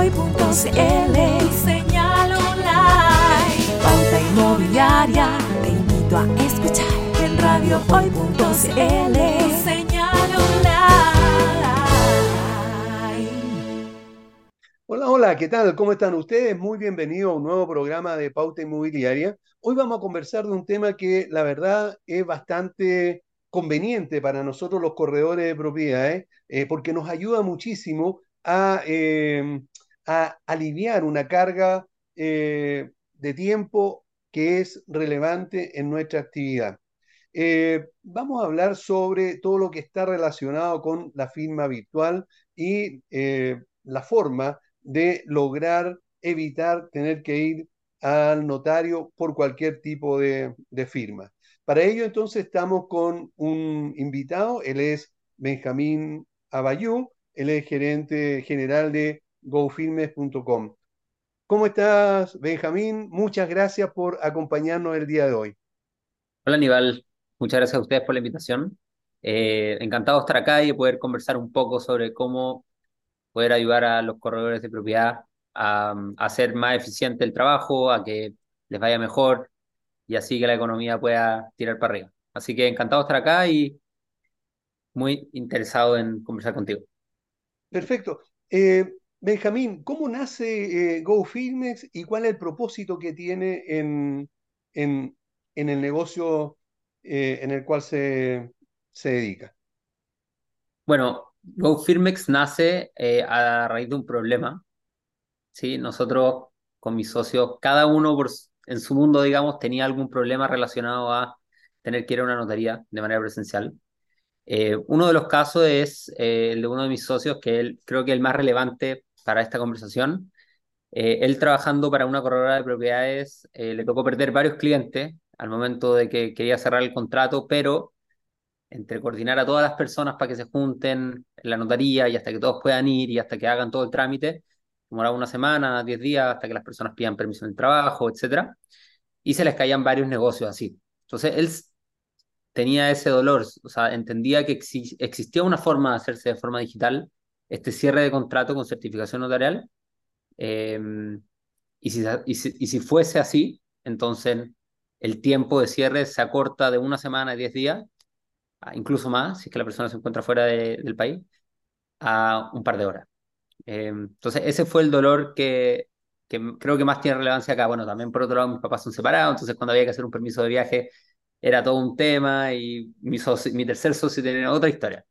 Señal online. Pauta inmobiliaria. Te invito a escuchar en radiohoy.cl. Señal online. Hola, hola, ¿qué tal? ¿Cómo están ustedes? Muy bienvenidos a un nuevo programa de Pauta Inmobiliaria. Hoy vamos a conversar de un tema que la verdad es bastante conveniente para nosotros los corredores de propiedades, eh, porque nos ayuda muchísimo a, eh, a aliviar una carga eh, de tiempo que es relevante en nuestra actividad. Eh, vamos a hablar sobre todo lo que está relacionado con la firma virtual y eh, la forma de lograr evitar tener que ir al notario por cualquier tipo de, de firma. Para ello, entonces, estamos con un invitado, él es Benjamín Abayú, él es gerente general de gofilmes.com. ¿Cómo estás, Benjamín? Muchas gracias por acompañarnos el día de hoy. Hola Aníbal, muchas gracias a ustedes por la invitación. Eh, encantado de estar acá y poder conversar un poco sobre cómo poder ayudar a los corredores de propiedad a, a hacer más eficiente el trabajo, a que les vaya mejor y así que la economía pueda tirar para arriba. Así que encantado de estar acá y muy interesado en conversar contigo. Perfecto. Eh, Benjamín, ¿cómo nace eh, GoFilmex y cuál es el propósito que tiene en, el negocio eh, en el cual se, dedica? Bueno, GoFirmex nace eh, a raíz de un problema. ¿sí? Nosotros con mis socios, cada uno por, en su mundo, digamos, tenía algún problema relacionado a tener que ir a una notaría de manera presencial. Eh, uno de los casos es el de uno de mis socios, que creo que el más relevante para esta conversación. Eh, él trabajando para una corredora de propiedades, eh, le tocó perder varios clientes al momento de que quería cerrar el contrato, pero entre coordinar a todas las personas para que se junten en la notaría y hasta que todos puedan ir y hasta que hagan todo el trámite, demoraba una semana, diez días, hasta que las personas pidan permiso en el trabajo, etcétera, y se les caían varios negocios así. Entonces él tenía ese dolor, o sea, entendía que exi existía una forma de hacerse de forma digital este cierre de contrato con certificación notarial, eh, y, si, y, si, y, si, fuese así, entonces el tiempo de cierre se acorta de una semana a diez días, incluso más, si es que la persona se encuentra fuera de, del país, a un par de horas. Eh, entonces ese fue el dolor que, que creo que más tiene relevancia acá. Bueno, también por otro lado mis papás son separados, entonces cuando había que hacer un permiso de viaje era todo un tema y mi, socio, mi tercer socio tenía otra historia.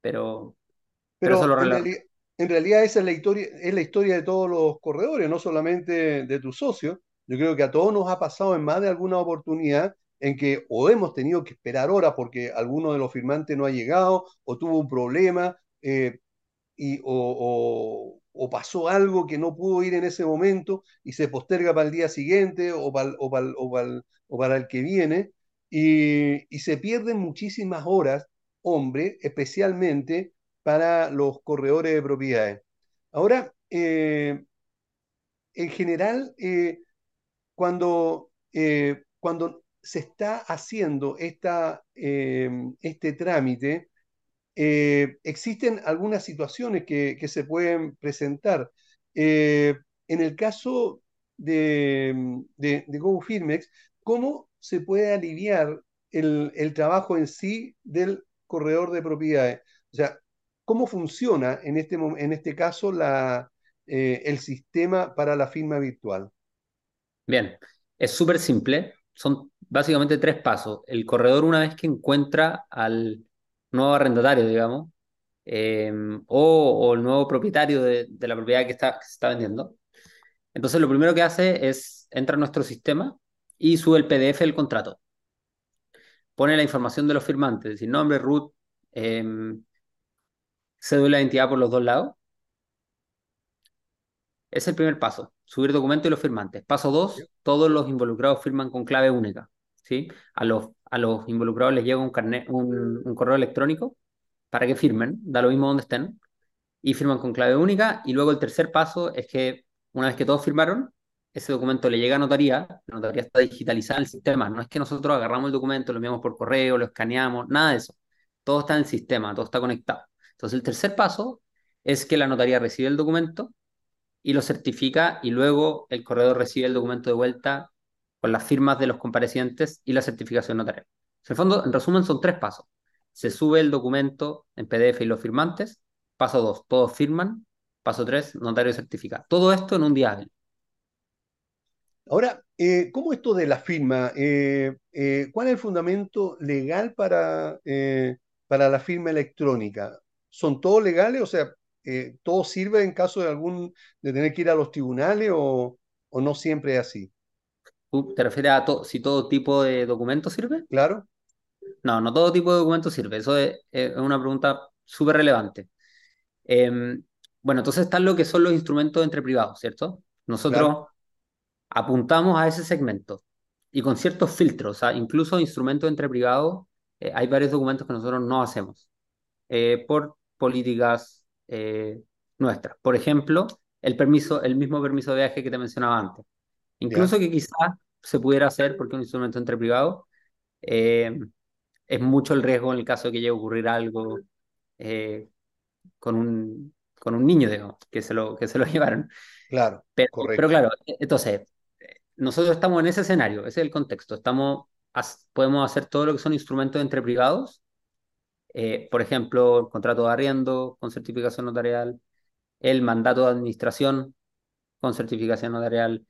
Pero, pero, en, realidad, en, realidad, esa es la, historia, es la historia de todos los corredores, no solamente de tus socios. Yo creo que a todos nos ha pasado en más de alguna oportunidad en que o hemos tenido que esperar horas porque alguno de los firmantes no ha llegado o tuvo un problema eh, y, o, o, o, pasó algo que no pudo ir en ese momento y se posterga para el día siguiente o para, o para, para, o para el que viene y, y se pierden muchísimas horas, hombre, especialmente para los corredores de propiedades. Ahora, eh, en general, eh, cuando, eh, cuando se está haciendo esta, este trámite, existen algunas situaciones que, que, se pueden presentar. en el caso de, de, de GoFirmex, ¿cómo se puede aliviar el, el, trabajo en sí del corredor de propiedades. O sea, ¿cómo funciona en este, en este caso la, eh, el sistema para la firma virtual? Bien, es súper simple. Son básicamente tres pasos. El corredor, una vez que encuentra al nuevo arrendatario, digamos, eh, o, el nuevo propietario de, la propiedad que, está, que se está vendiendo, entonces lo primero que hace es entra a nuestro sistema y sube el PDF del contrato. Pone la información de los firmantes, es decir, nombre, root, eh, cédula de identidad por los dos lados. Es el primer paso, subir documento y los firmantes. Paso dos, todos los involucrados firman con clave única. ¿sí? A, los, a los involucrados les llega un, carnet, un, un correo electrónico para que firmen, da lo mismo donde estén, y firman con clave única. Y luego el tercer paso es que una vez que todos firmaron, ese documento le llega a notaría, la notaría está digitalizada en el sistema, no es que nosotros agarramos el documento, lo enviamos por correo, lo escaneamos, nada de eso. Todo está en el sistema, todo está conectado. Entonces el tercer paso es que la notaría recibe el documento, y lo certifica y luego el corredor recibe el documento de vuelta con las firmas de los comparecientes y la certificación notarial. En el fondo, en resumen, son tres pasos. Se sube el documento en PDF y los firmantes. Paso dos, todos firman. Paso tres, notario certifica. Todo esto en un día. Ahora, eh, ¿cómo esto de la firma? Eh, eh, ¿Cuál es el fundamento legal para, para la firma electrónica? ¿Son todos legales? O sea, ¿todo sirve en caso de algún de tener que ir a los tribunales o, o no siempre es así? ¿Te refieres a si todo tipo de documento sirve? Claro. No, no todo tipo de documento sirve. Eso es, una pregunta súper relevante. Em, bueno, entonces están lo que son los instrumentos entre privados, ¿cierto? Nosotros apuntamos a ese segmento y con ciertos filtros, o sea, incluso instrumentos entre privados, eh, hay varios documentos que nosotros no hacemos eh, por políticas eh, nuestras. Por ejemplo, el permiso, el mismo permiso de viaje que te mencionaba antes. Incluso que quizás se pudiera hacer porque un instrumento entre privados es mucho el riesgo en el caso de que llegue a ocurrir algo con, un, con un niño, digamos, que se lo, que se lo llevaron. Claro, pero, pero claro, entonces, nosotros estamos en ese escenario, ese es el contexto. Estamos, podemos hacer todo lo que son instrumentos entre privados, eh, por ejemplo, el contrato de arriendo con certificación notarial, el mandato de administración con certificación notarial,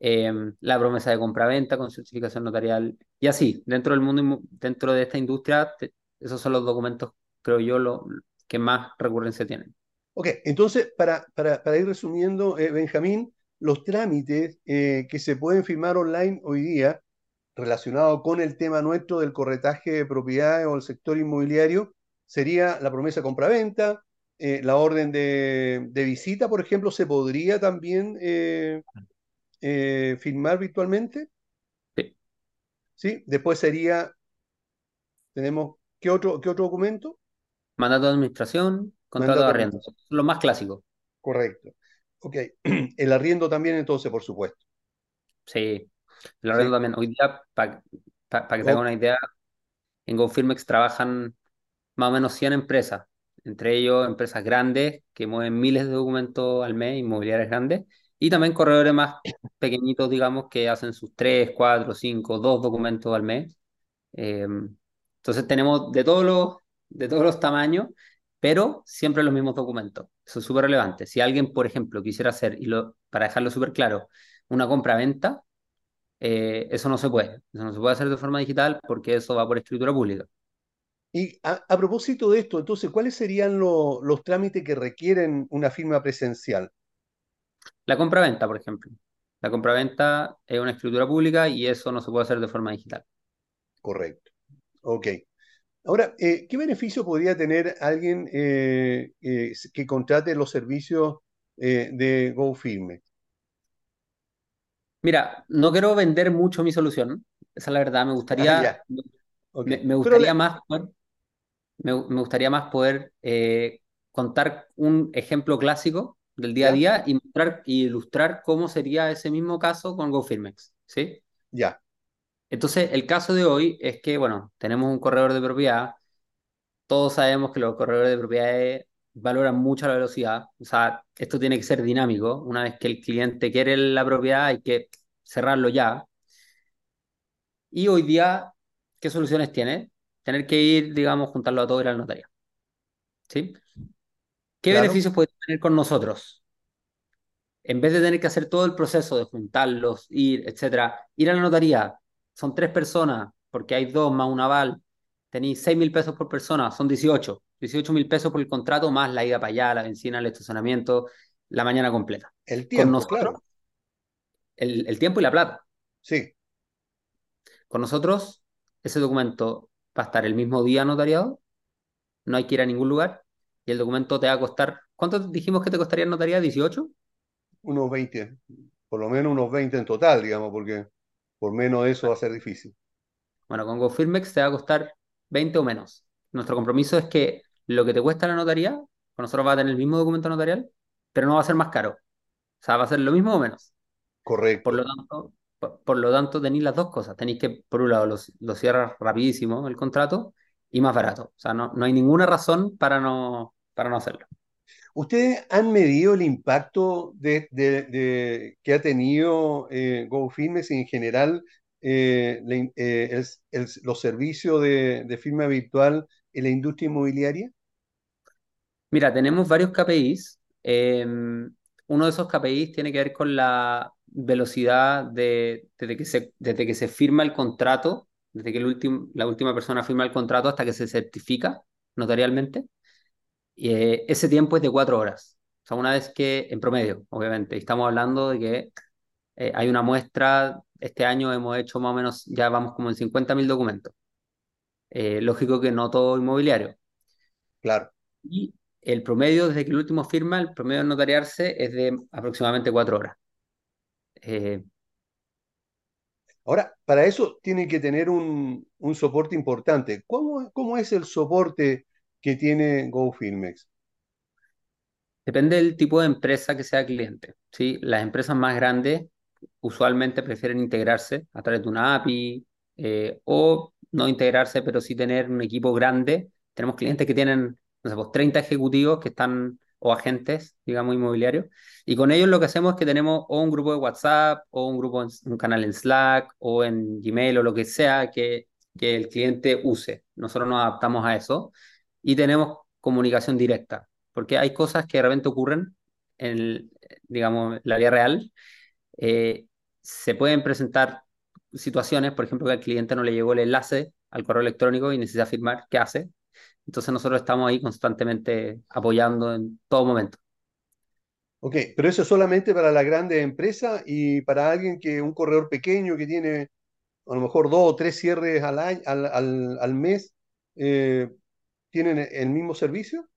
em, la promesa de compraventa con certificación notarial, y así, dentro del mundo, dentro de esta industria, esos son los documentos, creo yo, lo, que más recurrencia tienen. Ok, entonces, para, para, para ir resumiendo, eh, Benjamín, los trámites eh, que se pueden firmar online hoy día relacionados con el tema nuestro del corretaje de propiedades o el sector inmobiliario sería la promesa compraventa, eh, la orden de, visita, por ejemplo, se podría también eh, firmar virtualmente. Sí. Sí, después sería, tenemos, ¿qué otro, qué otro documento? Mandato de administración, contrato de arriendo, lo más clásico. Correcto. Ok, el arriendo también entonces, por supuesto. Sí, el arriendo también. Hoy día, para que te haga una idea, en GoFirmex trabajan más o menos 100 empresas, entre ellos empresas grandes que mueven miles de documentos al mes, inmobiliarias grandes, y también corredores más pequeñitos, digamos, que hacen sus 3, 4, 5, 2 documentos al mes. Em, entonces tenemos de todos los, de todos los tamaños pero siempre los mismos documentos. Eso es súper relevante. Si alguien, por ejemplo, quisiera hacer, y lo, para dejarlo súper claro, una compra-venta, eh, eso no se puede. Eso no se puede hacer de forma digital porque eso va por escritura pública. Y a, propósito de esto, entonces, ¿cuáles serían los trámites que requieren una firma presencial? La compra-venta, por ejemplo. La compra-venta es una escritura pública y eso no se puede hacer de forma digital. Correcto. Ok. Ahora, eh, ¿qué beneficio podría tener alguien eh, eh, que contrate los servicios de GoFirme? Mira, no quiero vender mucho mi solución, esa es la verdad. Me gustaría, ah, me, gustaría más poder, me, gustaría más poder contar un ejemplo clásico del día a día y mostrar y ilustrar cómo sería ese mismo caso con GoFirmex, ¿sí? Ya. Entonces, el caso de hoy es que, bueno, tenemos un corredor de propiedad. Todos sabemos que los corredores de propiedades valoran mucho la velocidad. O sea, esto tiene que ser dinámico. Una vez que el cliente quiere la propiedad, hay que cerrarlo ya. Y hoy día, ¿qué soluciones tiene? Tener que ir, digamos, juntarlo a todo y ir al notario. ¿Sí? ¿Qué beneficios puede tener con nosotros? En vez de tener que hacer todo el proceso de juntarlos, ir, etcétera, ir a la notaría, son tres personas, porque hay dos más un aval, tenéis seis mil pesos por persona, son 18. 18 mil pesos por el contrato, más la ida para allá, la benzina, el estacionamiento, la mañana completa. El tiempo, claro. El, tiempo y la plata. Sí. Con nosotros, ese documento va a estar el mismo día notariado, no hay que ir a ningún lugar, y el documento te va a costar, ¿cuánto dijimos que te costaría en notaría? ¿18? Unos 20, por lo menos unos 20 en total, digamos, porque por menos eso va a ser difícil. Bueno, con GoFirmex te va a costar 20 o menos. Nuestro compromiso es que lo que te cuesta la notaría, con nosotros va a tener el mismo documento notarial, pero no va a ser más caro. O sea, va a ser lo mismo o menos. Correcto. Por lo tanto, por, lo tanto tenéis las dos cosas. Tenéis que, por un lado, los, los cierras rapidísimo el contrato y más barato. O sea, no, no hay ninguna razón para no, para no hacerlo. ¿Ustedes han medido el impacto de, que ha tenido eh, GoFirmes y en general eh, eh, los servicios de, firma virtual en la industria inmobiliaria? Mira, tenemos varios KPIs. Em, uno de esos KPIs tiene que ver con la velocidad de, desde, que se, desde que se firma el contrato, desde que el la última persona firma el contrato hasta que se certifica notarialmente. Y, eh, ese tiempo es de cuatro horas. O sea, una vez que, en promedio, obviamente, estamos hablando de que eh, hay una muestra, este año hemos hecho más o menos, ya vamos como en 50.000 documentos. Eh, lógico que no todo inmobiliario. Claro. Y el promedio, desde que el último firma, el promedio de notariarse es de aproximadamente cuatro horas. Ahora, para eso tiene que tener un, un soporte importante. ¿Cómo, ¿Cómo, es el soporte que tiene GoFilmex? Depende del tipo de empresa que sea cliente. ¿sí? Las empresas más grandes usualmente prefieren integrarse a través de una API eh, o no integrarse, pero sí tener un equipo grande. Tenemos clientes que tienen, no sé, pues 30 ejecutivos que están, o agentes, digamos, inmobiliarios, y con ellos lo que hacemos es que tenemos o un grupo de WhatsApp, o un grupo, un canal en Slack, o en Gmail, o lo que sea que, que el cliente use. Nosotros nos adaptamos a eso y tenemos comunicación directa, porque hay cosas que de repente ocurren en, digamos, la vida real. Eh, se pueden presentar situaciones, por ejemplo, que al cliente no le llegó el enlace al correo electrónico y necesita firmar, ¿qué hace? Entonces nosotros estamos ahí constantemente apoyando en todo momento. Ok, pero eso es solamente para la grande empresa y para alguien que, un corredor pequeño que tiene a lo mejor dos o tres cierres al, año, al, al, mes, eh, ¿tienen el mismo servicio?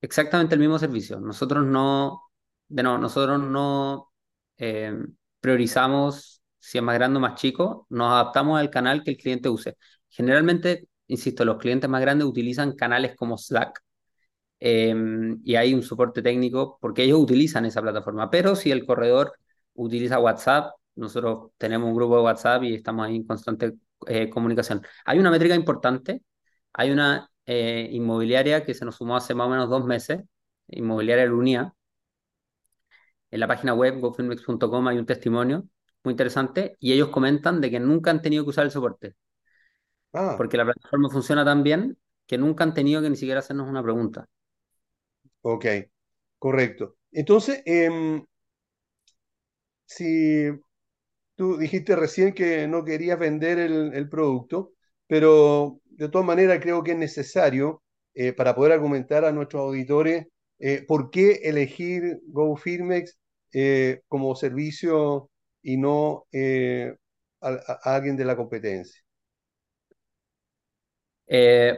Exactamente el mismo servicio. Nosotros no, de no, nosotros no eh, priorizamos si es más grande o más chico, nos adaptamos al canal que el cliente use. Generalmente, insisto, los clientes más grandes utilizan canales como Slack eh, y hay un soporte técnico porque ellos utilizan esa plataforma. Pero si el corredor utiliza WhatsApp, nosotros tenemos un grupo de WhatsApp y estamos ahí en constante eh, comunicación. Hay una métrica importante, hay una eh, inmobiliaria que se nos sumó hace más o menos dos meses, inmobiliaria Lunía. En la página web gofilmex.com hay un testimonio muy interesante y ellos comentan de que nunca han tenido que usar el soporte. Ah. Porque la plataforma funciona tan bien que nunca han tenido que ni siquiera hacernos una pregunta. Ok, correcto. Entonces, em, si tú dijiste recién que no querías vender el, producto, pero de todas maneras creo que es necesario eh, para poder argumentar a nuestros auditores eh, por qué elegir GoFirmex eh, como servicio y no a, alguien de la competencia.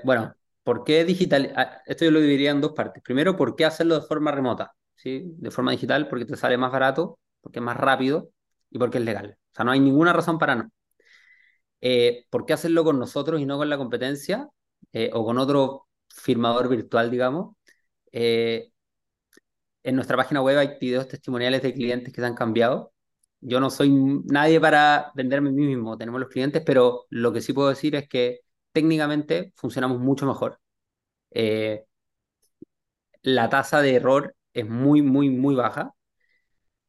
Bueno, ¿por qué digital? Ah, esto yo lo dividiría en dos partes. Primero, ¿por qué hacerlo de forma remota? ¿Sí? De forma digital, porque te sale más barato, porque es más rápido y porque es legal. O sea, no hay ninguna razón para no. Eh, ¿Por qué hacerlo con nosotros y no con la competencia eh, o con otro firmador virtual, digamos? Eh, en nuestra página web hay videos testimoniales de clientes que se han cambiado. Yo no soy nadie para venderme a mí mismo, tenemos los clientes, pero lo que sí puedo decir es que técnicamente funcionamos mucho mejor. la tasa de error es muy, muy, muy baja.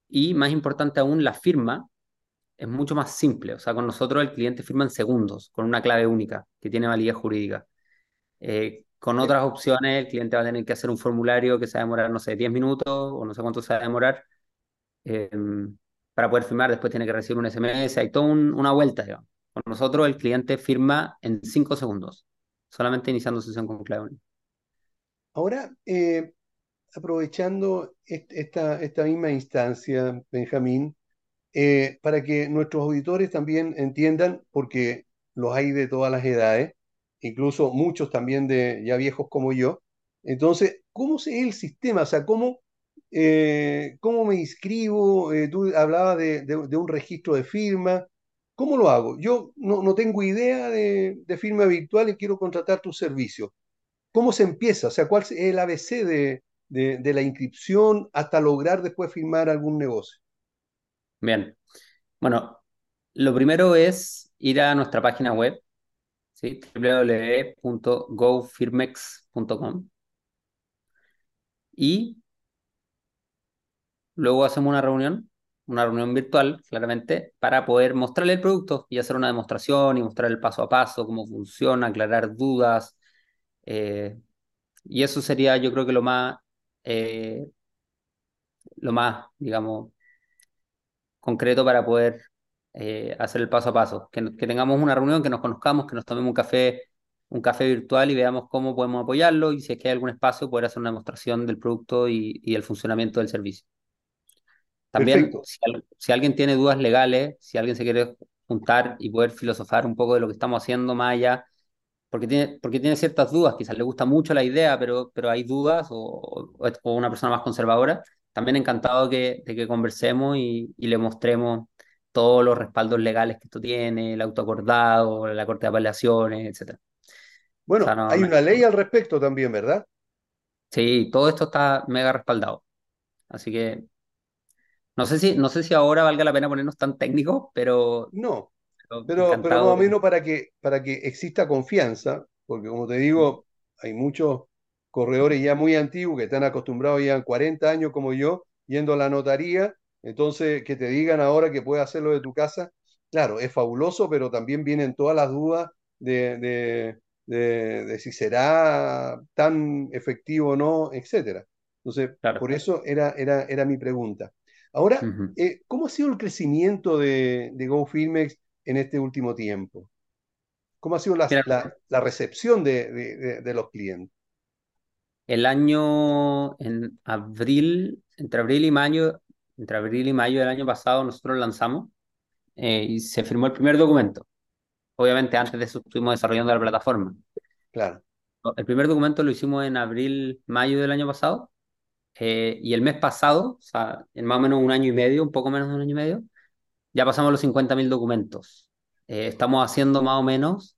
Y más importante aún, la firma es mucho más simple. O sea, con nosotros el cliente firma en segundos, con una clave única que tiene validez jurídica. Eh, con otras opciones, el cliente va a tener que hacer un formulario que se va a demorar, no sé, 10 minutos o no sé cuánto se va a demorar em, para poder firmar. Después tiene que recibir un SMS. Hay toda una vuelta, digamos. Con nosotros el cliente firma en 5 segundos, solamente iniciando sesión con clave única. Ahora, eh, aprovechando esta, misma instancia, Benjamín, eh, para que nuestros auditores también entiendan, porque los hay de todas las edades, incluso muchos también de ya viejos como yo. Entonces, ¿cómo es el sistema? O sea, ¿cómo, eh, cómo me inscribo? Tú hablabas de, un registro de firma. ¿Cómo lo hago? Yo no, no tengo idea de, firma virtual y quiero contratar tu servicio. ¿Cómo se empieza? O sea, ¿cuál es el ABC de, de, la inscripción hasta lograr después firmar algún negocio? Bien. Bueno, lo primero es ir a nuestra página web, www.gofirmex.com y luego hacemos una reunión, una reunión virtual, claramente, para poder mostrarle el producto y hacer una demostración y mostrar el paso a paso, cómo funciona, aclarar dudas. Eh, y eso sería, yo creo que lo más, eh, lo más, digamos, concreto para poder eh, hacer el paso a paso. Que, que, tengamos una reunión, que nos conozcamos, que nos tomemos un café, un café virtual y veamos cómo podemos apoyarlo y si es que hay algún espacio, poder hacer una demostración del producto y, y el funcionamiento del servicio. También, si, si, alguien tiene dudas legales, si alguien se quiere juntar y poder filosofar un poco de lo que estamos haciendo más allá, porque tiene, porque tiene ciertas dudas, quizás le gusta mucho la idea, pero, pero hay dudas o, o, una persona más conservadora, también encantado que, de que conversemos y, y, le mostremos todos los respaldos legales que esto tiene, el autoacordado, la corte de apelaciones, etc. Bueno, o sea, no, hay no, una ley al respecto también, ¿verdad? Sí, todo esto está mega respaldado. Así que no sé si, no sé si ahora valga la pena ponernos tan técnicos, pero... No, pero, pero, más o menos para que, para que exista confianza, porque como te digo, hay muchos corredores ya muy antiguos que están acostumbrados ya 40 años como yo, yendo a la notaría, entonces que te digan ahora que puedes hacerlo de tu casa, claro, es fabuloso, pero también vienen todas las dudas de, de, de, de si será tan efectivo o no, etcétera. Entonces, claro. por eso era, era, era mi pregunta. Ahora, uh -huh. eh, ¿cómo ha sido el crecimiento de, de GoFilmex en este último tiempo? ¿Cómo ha sido la, la, la recepción de, de, de, los clientes? El año, en abril, entre abril y mayo, entre abril y mayo del año pasado, nosotros lanzamos eh, y se firmó el primer documento. Obviamente, antes de eso estuvimos desarrollando la plataforma. Claro. El primer documento lo hicimos en abril, mayo del año pasado eh, y el mes pasado, o sea, en más o menos un año y medio, un poco menos de un año y medio, ya pasamos los 50.000 documentos. Eh, estamos haciendo más o menos,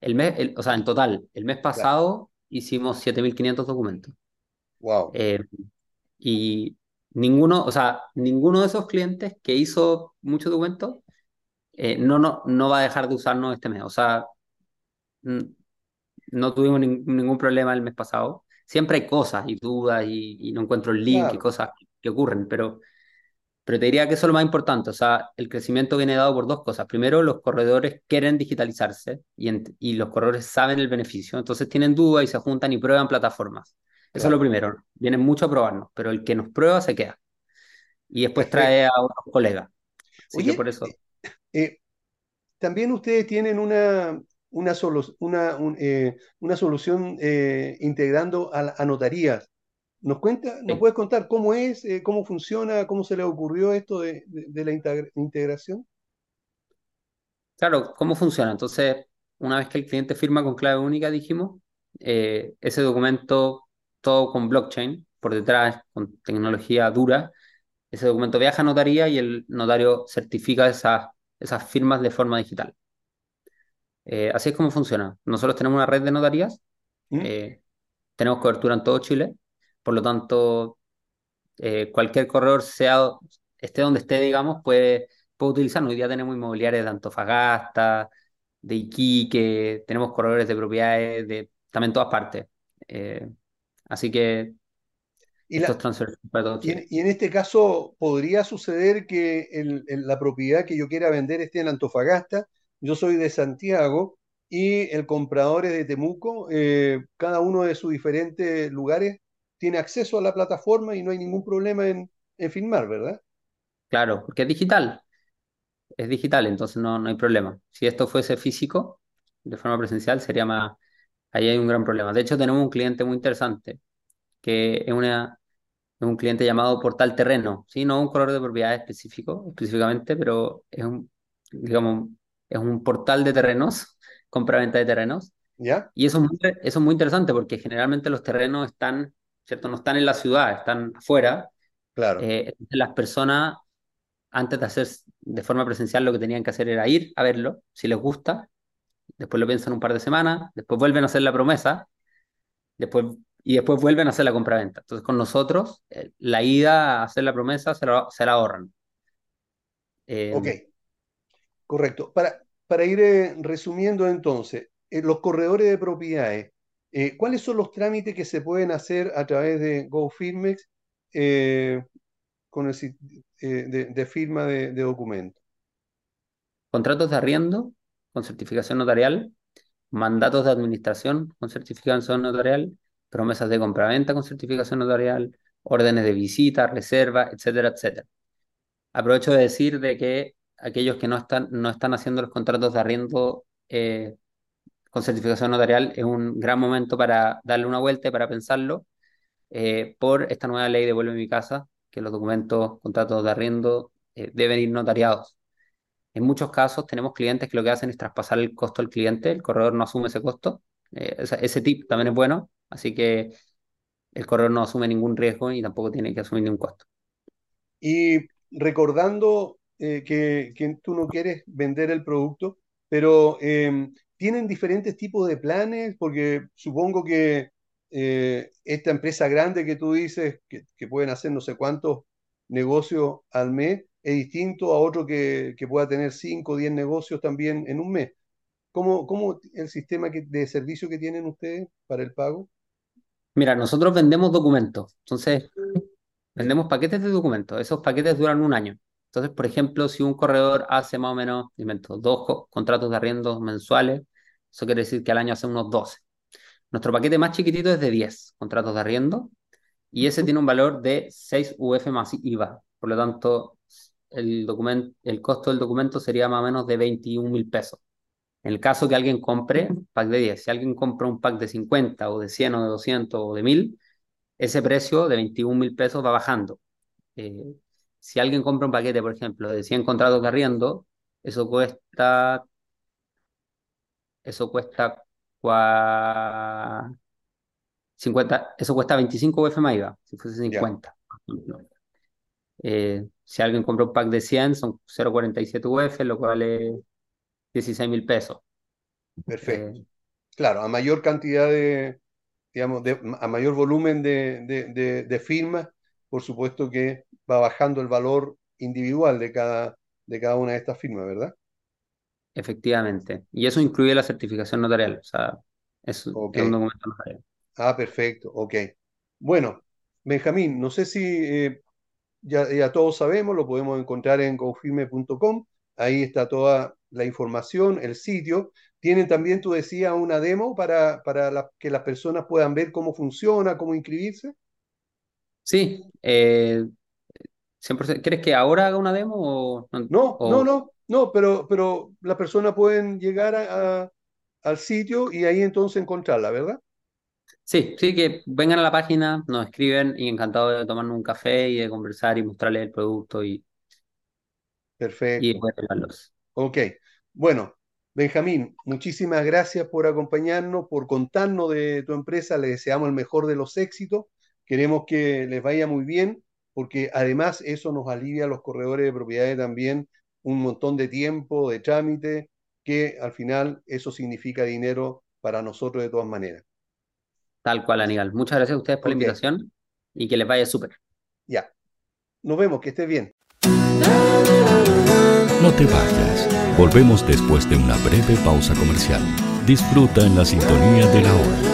el mes, el, o sea, en total, el mes pasado claro. hicimos 7.500 documentos. Wow. Eh, y ninguno, o sea, ninguno de esos clientes que hizo muchos documentos eh, no, no, no va a dejar de usarnos este mes. O sea, no tuvimos ning ningún problema el mes pasado siempre hay cosas y dudas y, y no encuentro el link claro. y cosas que ocurren, pero, pero te diría que eso es lo más importante. O sea, el crecimiento viene dado por dos cosas. Primero, los corredores quieren digitalizarse y, en, y los corredores saben el beneficio, entonces tienen dudas y se juntan y prueban plataformas. Eso claro. es lo primero. Vienen mucho a probarnos, pero el que nos prueba se queda. Y después trae a otros colegas. Así Oye, que por eso. Eh, también ustedes tienen una, una, solu una, un, eh, una solución eh, integrando a, a, notarías. ¿Nos, cuenta, ¿Nos puedes contar cómo es, eh, cómo funciona, cómo se le ocurrió esto de, de, de la integración? Claro, ¿cómo funciona? Entonces, una vez que el cliente firma con clave única, dijimos, ese documento, todo con blockchain, por detrás, con tecnología dura, ese documento viaja a notaría y el notario certifica esas, esas firmas de forma digital. Eh, así es como funciona. Nosotros tenemos una red de notarías, ¿Mm? eh, tenemos cobertura en todo Chile, por lo tanto, eh, cualquier corredor, sea, esté donde esté, digamos, puede, puede utilizarnos. Hoy día tenemos inmobiliarias de Antofagasta, de Iquique, tenemos corredores de propiedades de también todas partes. Así que y, la, y, en, y, en, este caso, ¿podría suceder que el, el, la propiedad que yo quiera vender esté en Antofagasta? Yo soy de Santiago y el comprador es de Temuco, eh, cada uno de sus diferentes lugares tiene acceso a la plataforma y no hay ningún problema en, en firmar, ¿verdad? Claro, porque es digital, es digital, entonces no, no hay problema. Si esto fuese físico, de forma presencial, sería más, ahí hay un gran problema. De hecho, tenemos un cliente muy interesante, que es, una, un cliente llamado Portal Terreno, ¿sí? no un color de propiedad específico, específicamente, pero es un, digamos, es un portal de terrenos, compra-venta de terrenos. ¿Ya? Y eso es, muy, eso es muy interesante porque generalmente los terrenos están, ¿cierto? No están en la ciudad, están afuera. Claro. Eh, las personas, antes de hacer de forma presencial, lo que tenían que hacer era ir a verlo, si les gusta, después lo piensan un par de semanas, después vuelven a hacer la promesa, después, y después vuelven a hacer la compra-venta. Entonces, con nosotros, eh, la ida a hacer la promesa se la, se la ahorran. Eh, ok. Correcto. Para, para ir eh, resumiendo entonces, eh, los corredores de propiedades, eh, ¿cuáles son los trámites que se pueden hacer a través de GoFirmex? con el, eh, de, firma de, documentos? Contratos de arriendo con certificación notarial, mandatos de administración con certificación notarial, promesas de compraventa con certificación notarial, órdenes de visita, reserva, etcétera, etcétera. Aprovecho de decir de que aquellos que no están, no están haciendo los contratos de arriendo eh, con certificación notarial es un gran momento para darle una vuelta y para pensarlo eh, por esta nueva ley de Vuelve a mi casa, que los documentos, contratos de arriendo eh, deben ir notariados. En muchos casos tenemos clientes que lo que hacen es traspasar el costo al cliente, el corredor no asume ese costo. ese tip también es bueno, así que el corredor no asume ningún riesgo y tampoco tiene que asumir ningún costo. Y recordando eh, que, tú no quieres vender el producto, pero em, tienen diferentes tipos de planes, porque supongo que eh, esta empresa grande que tú dices, que, pueden hacer no sé cuántos negocios al mes, es distinto a otro que, pueda tener 5 o 10 negocios también en un mes. ¿Cómo, cómo el sistema de servicio que tienen ustedes para el pago? Mira, nosotros vendemos documentos, entonces vendemos paquetes de documentos, esos paquetes duran un año. Entonces, por ejemplo, si un corredor hace más o menos, invento, dos contratos de arriendo mensuales, eso quiere decir que al año hace unos 12. Nuestro paquete más chiquitito es de 10 contratos de arriendo y ese tiene un valor de 6 UF más IVA. Por lo tanto, el, documento, el costo del documento sería más o menos de 21 mil pesos. En el caso que alguien compre pack de 10, si alguien compra un pack de 50 o de 100 o de 200 o de 1000, ese precio de 21 mil pesos va bajando. Eh, si alguien compra un paquete, por ejemplo, de 100 contratos de arriendo, eso cuesta, eso cuesta 50, eso cuesta 25 UF más IVA, si fuese 50. Eh, si alguien compra un pack de 100, son 0,47 UF, lo cual es 16 mil pesos. Perfecto. Eh, claro, a mayor cantidad de, digamos, a mayor volumen de, de, firmas, por supuesto que va bajando el valor individual de cada, de cada una de estas firmas, ¿verdad? Efectivamente. Y eso incluye la certificación notarial. O sea, es, un documento notarial. Ah, perfecto. Ok. Bueno, Benjamín, no sé si eh, ya, ya, todos sabemos, lo podemos encontrar en gofirme.com. Ahí está toda la información, el sitio. Tienen también, tú decías, una demo para, para que las personas puedan ver cómo funciona, cómo inscribirse. Sí. Eh, ¿Quieres que ahora haga una demo? O, no, no, no, no, pero, pero las personas pueden llegar a, al sitio y ahí entonces encontrarla, ¿verdad? Sí, sí, que vengan a la página, nos escriben y encantado de tomarnos un café y de conversar y mostrarles el producto y, Perfecto. y Ok, bueno, Benjamín, muchísimas gracias por acompañarnos, por contarnos de tu empresa. Le deseamos el mejor de los éxitos. Queremos que les vaya muy bien, porque además eso nos alivia a los corredores de propiedades también un montón de tiempo, de trámite, que al final eso significa dinero para nosotros de todas maneras. Tal cual, Aníbal. Muchas gracias a ustedes por la invitación y que les vaya súper. Ya. Nos vemos, que estés bien. No te vayas. Volvemos después de una breve pausa comercial. Disfruta en la sintonía de la hora.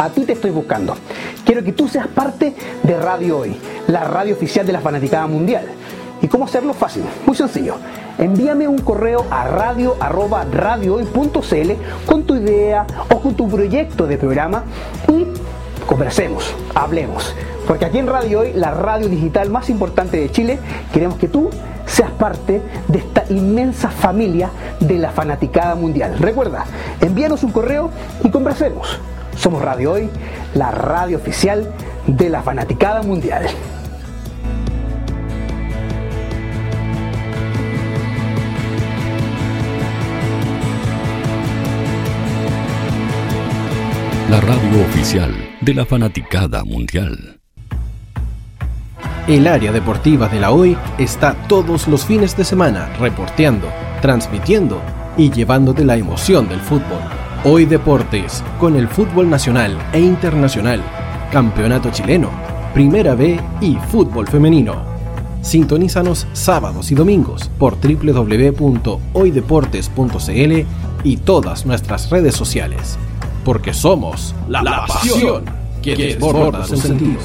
a ti te estoy buscando. Quiero que tú seas parte de Radio Hoy, la radio oficial de la fanaticada mundial. ¿Y cómo hacerlo? Fácil, muy sencillo. Envíame un correo a radio con tu idea o con tu proyecto de programa y conversemos, hablemos. Porque aquí en Radio Hoy, la radio digital más importante de Chile, queremos que tú seas parte de esta inmensa familia de la fanaticada mundial. Recuerda, envíanos un correo y conversemos. Somos Radio Hoy, la radio oficial de la fanaticada mundial. La radio oficial de la fanaticada mundial. El área deportiva de la Hoy está todos los fines de semana reporteando, transmitiendo y llevándote la emoción del fútbol. Hoy Deportes, con el fútbol nacional e internacional, campeonato chileno, primera B y fútbol femenino. Sintonízanos sábados y domingos por www.hoydeportes.cl y todas nuestras redes sociales. Porque somos la, pasión que desborda sus sentidos.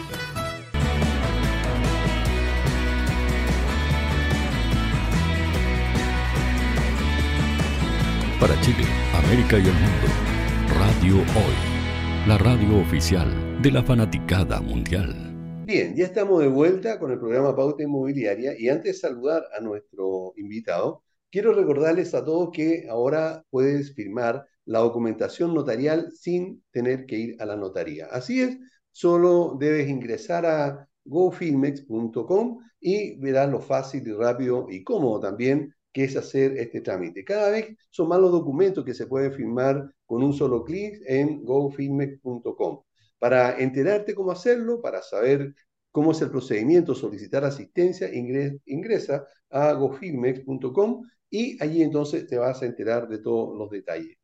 para Chile, América y el mundo. Radio Hoy, la radio oficial de la fanaticada mundial. Bien, ya estamos de vuelta con el programa Pauta Inmobiliaria y antes de saludar a nuestro invitado, quiero recordarles a todos que ahora puedes firmar la documentación notarial sin tener que ir a la notaría. Así es, solo debes ingresar a gofilmex.com y verás lo fácil y rápido y cómodo también que es hacer este trámite. Cada vez son más los documentos que se pueden firmar con un solo clic en gofilmex.com. Para enterarte cómo hacerlo, para saber cómo es el procedimiento, solicitar asistencia, ingresa a gofilmex.com y allí entonces te vas a enterar de todos los detalles.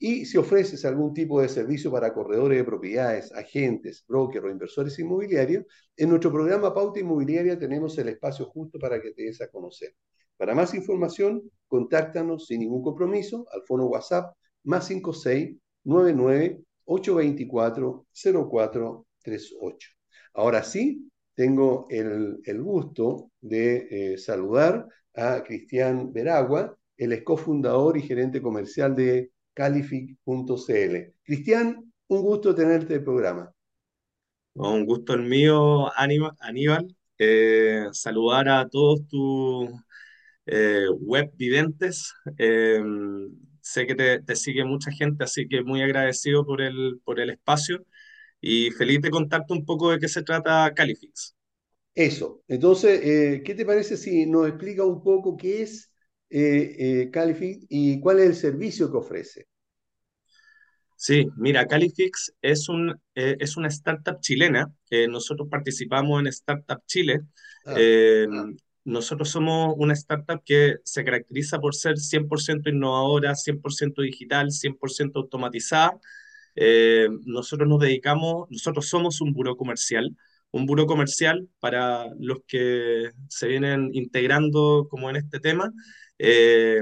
Y si ofreces algún tipo de servicio para corredores de propiedades, agentes, brokers o inversores inmobiliarios, en nuestro programa Pauta Inmobiliaria tenemos el espacio justo para que te des a conocer. Para más información, contáctanos sin ningún compromiso al fono WhatsApp más 5699 824 0438. Ahora sí, tengo el, gusto de eh, saludar a Cristian Veragua, el es cofundador y gerente comercial de Calific.cl. Cristian, un gusto tenerte en el programa. Un gusto el mío, Aníbal. Eh, saludar a todos tus eh, web videntes. Eh, sé que te, sigue mucha gente, así que muy agradecido por el, por el espacio y feliz de contarte un poco de qué se trata Califix. Eso. Entonces, ¿qué te parece si nos explica un poco qué es eh, eh, Califix y cuál es el servicio que ofrece. Sí, mira, Califix es, un, eh, es una startup chilena. nosotros participamos en Startup Chile. Ah, ah. Nosotros somos una startup que se caracteriza por ser 100% innovadora, 100% digital, 100% automatizada. nosotros nos dedicamos, nosotros somos un buro comercial un buro comercial para los que se vienen integrando como en este tema, eh,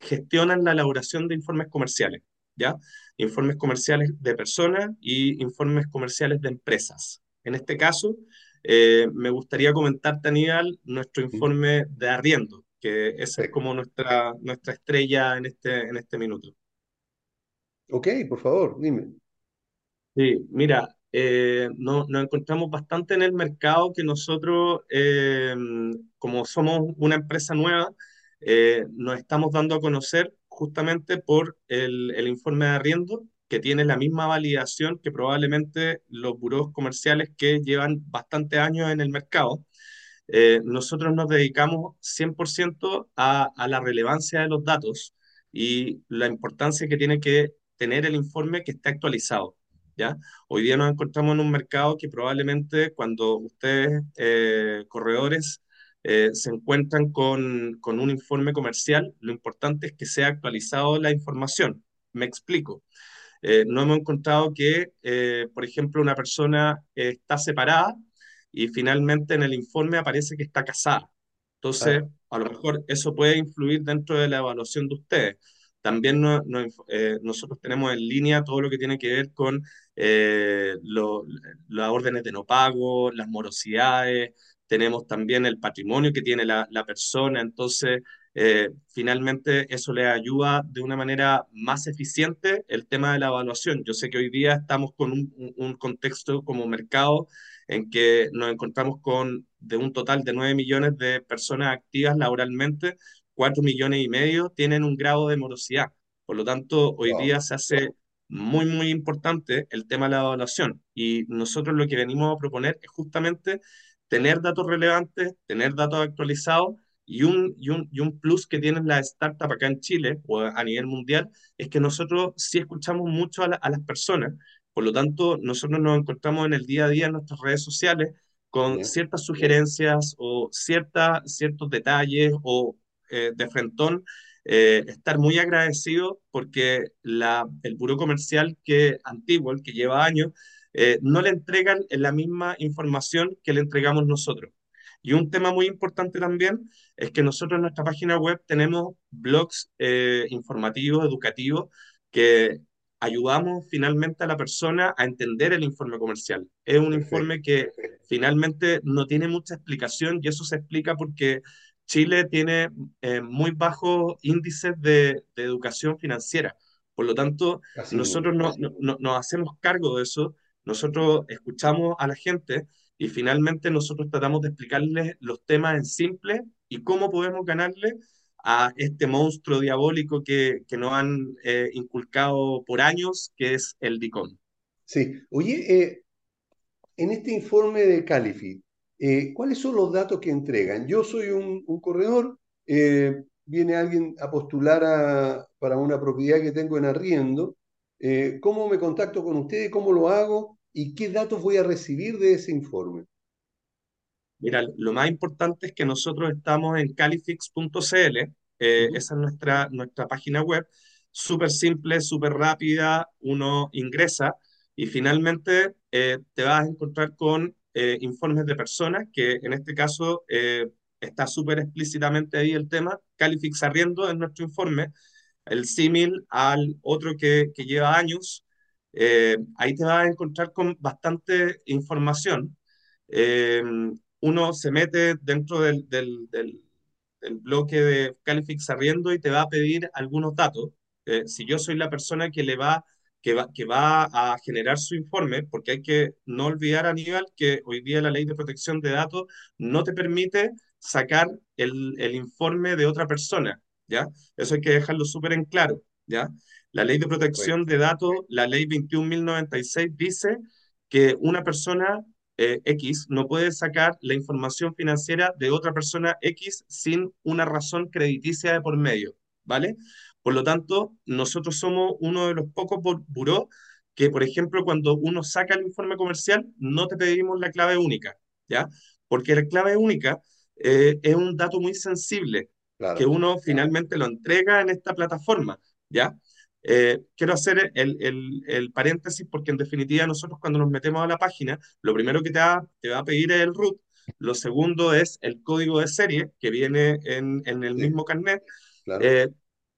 gestionan la elaboración de informes comerciales, ¿ya? Informes comerciales de personas y informes comerciales de empresas. En este caso, eh, me gustaría comentarte, Aníbal, nuestro informe de arriendo, que esa es como nuestra, nuestra estrella en este, en este minuto. Ok, por favor, dime. Sí, mira, eh, no, nos encontramos bastante en el mercado que nosotros, como somos una empresa nueva, eh, nos estamos dando a conocer justamente por el, el, informe de arriendo, que tiene la misma validación que probablemente los buros comerciales que llevan bastante años en el mercado. Eh, nosotros nos dedicamos 100% a, a la relevancia de los datos y la importancia que tiene que tener el informe que esté actualizado. ¿ya? Hoy día nos encontramos en un mercado que probablemente cuando ustedes, eh, corredores, eh, se encuentran con, con, un informe comercial, lo importante es que sea actualizado la información. Me explico. Eh, no hemos encontrado que, eh, por ejemplo, una persona está separada y finalmente en el informe aparece que está casada. Entonces, a lo mejor eso puede influir dentro de la evaluación de ustedes. También no, nosotros tenemos en línea todo lo que tiene que ver con las órdenes de no pago, las morosidades, tenemos también el patrimonio que tiene la, persona, entonces eh, finalmente eso le ayuda de una manera más eficiente el tema de la evaluación. Yo sé que hoy día estamos con un, contexto como mercado en que nos encontramos con de un total de 9 millones de personas activas laboralmente, 4 millones y medio tienen un grado de morosidad. Por lo tanto, hoy día se hace muy, muy importante el tema de la evaluación. Y nosotros lo que venimos a proponer es justamente tener datos relevantes, tener datos actualizados y un, y un, y un plus que tienen las startups acá en Chile o a nivel mundial es que nosotros sí escuchamos mucho a, las personas. Por lo tanto, nosotros nos encontramos en el día a día en nuestras redes sociales con ciertas sugerencias o cierta, ciertos detalles o eh, de frentón eh, estar muy agradecido porque la, el buro comercial que antiguo, el que lleva años, eh, no le entregan la misma información que le entregamos nosotros. Y un tema muy importante también es que nosotros en nuestra página web tenemos blogs eh, informativos, educativos, que ayudamos finalmente a la persona a entender el informe comercial. Es un informe que finalmente no tiene mucha explicación y eso se explica porque Chile tiene eh, muy bajos índices de, educación financiera. Por lo tanto, nosotros no, nos hacemos cargo de eso nosotros escuchamos a la gente y finalmente nosotros tratamos de explicarles los temas en simple y cómo podemos ganarle a este monstruo diabólico que, que nos han eh, inculcado por años, que es el DICOM. Sí, oye, eh, en este informe de Califi, eh, ¿cuáles son los datos que entregan? Yo soy un, corredor, viene alguien a postular para una propiedad que tengo en arriendo, ¿cómo me contacto con ustedes? ¿Cómo lo hago? ¿Y qué datos voy a recibir de ese informe? Mira, lo más importante es que nosotros estamos en califix.cl, eh, esa es nuestra, nuestra página web, súper simple, súper rápida, uno ingresa y finalmente eh, te vas a encontrar con eh, informes de personas, que en este caso está súper explícitamente ahí el tema, Califix Arriendo es nuestro informe, el símil al otro que, que lleva años, ahí te vas a encontrar con bastante información uno se mete dentro del, del, del, bloque de Califix Arriendo y te va a pedir algunos datos. Eh, si yo soy la persona que le va que va, que va a generar su informe, porque hay que no olvidar, Aníbal, que hoy día la ley de protección de datos no te permite sacar el, el informe de otra persona, ¿ya? Eso hay que dejarlo súper en claro, ¿ya? La ley de protección de datos, la ley 21.096, dice que una persona eh, X no puede sacar la información financiera de otra persona X sin una razón crediticia de por medio, ¿vale? Por lo tanto, nosotros somos uno de los pocos buró que, por ejemplo, cuando uno saca el informe comercial, no te pedimos la clave única, ¿ya? Porque la clave única eh, es un dato muy sensible que uno finalmente lo entrega en esta plataforma, ¿ya? Eh, quiero hacer el, el, el, paréntesis porque en definitiva nosotros cuando nos metemos a la página, lo primero que te va, te va a pedir es el root, lo segundo es el código de serie que viene en, en el mismo carnet, eh,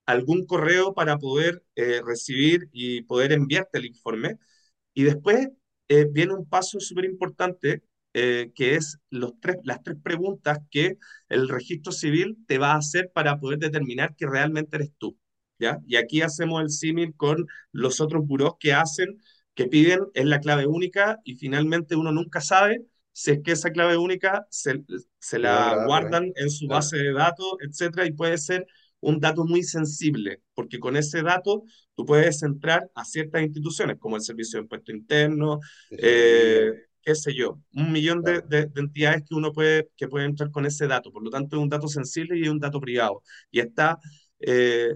algún correo para poder eh, recibir y poder enviarte el informe. Y después viene un paso súper importante que es los tres, las tres preguntas que el registro civil te va a hacer para poder determinar que realmente eres tú. ¿Ya? Y aquí hacemos el símil con los otros buros que hacen, que piden, es la clave única y finalmente uno nunca sabe si es que esa clave única se, se la guardan en su base de datos, etcétera, y puede ser un dato muy sensible, porque con ese dato tú puedes entrar a ciertas instituciones, como el Servicio de Impuesto Interno, eh, qué sé yo, un millón de, de, entidades que uno puede, que puede entrar con ese dato. Por lo tanto, es un dato sensible y es un dato privado. Y está eh,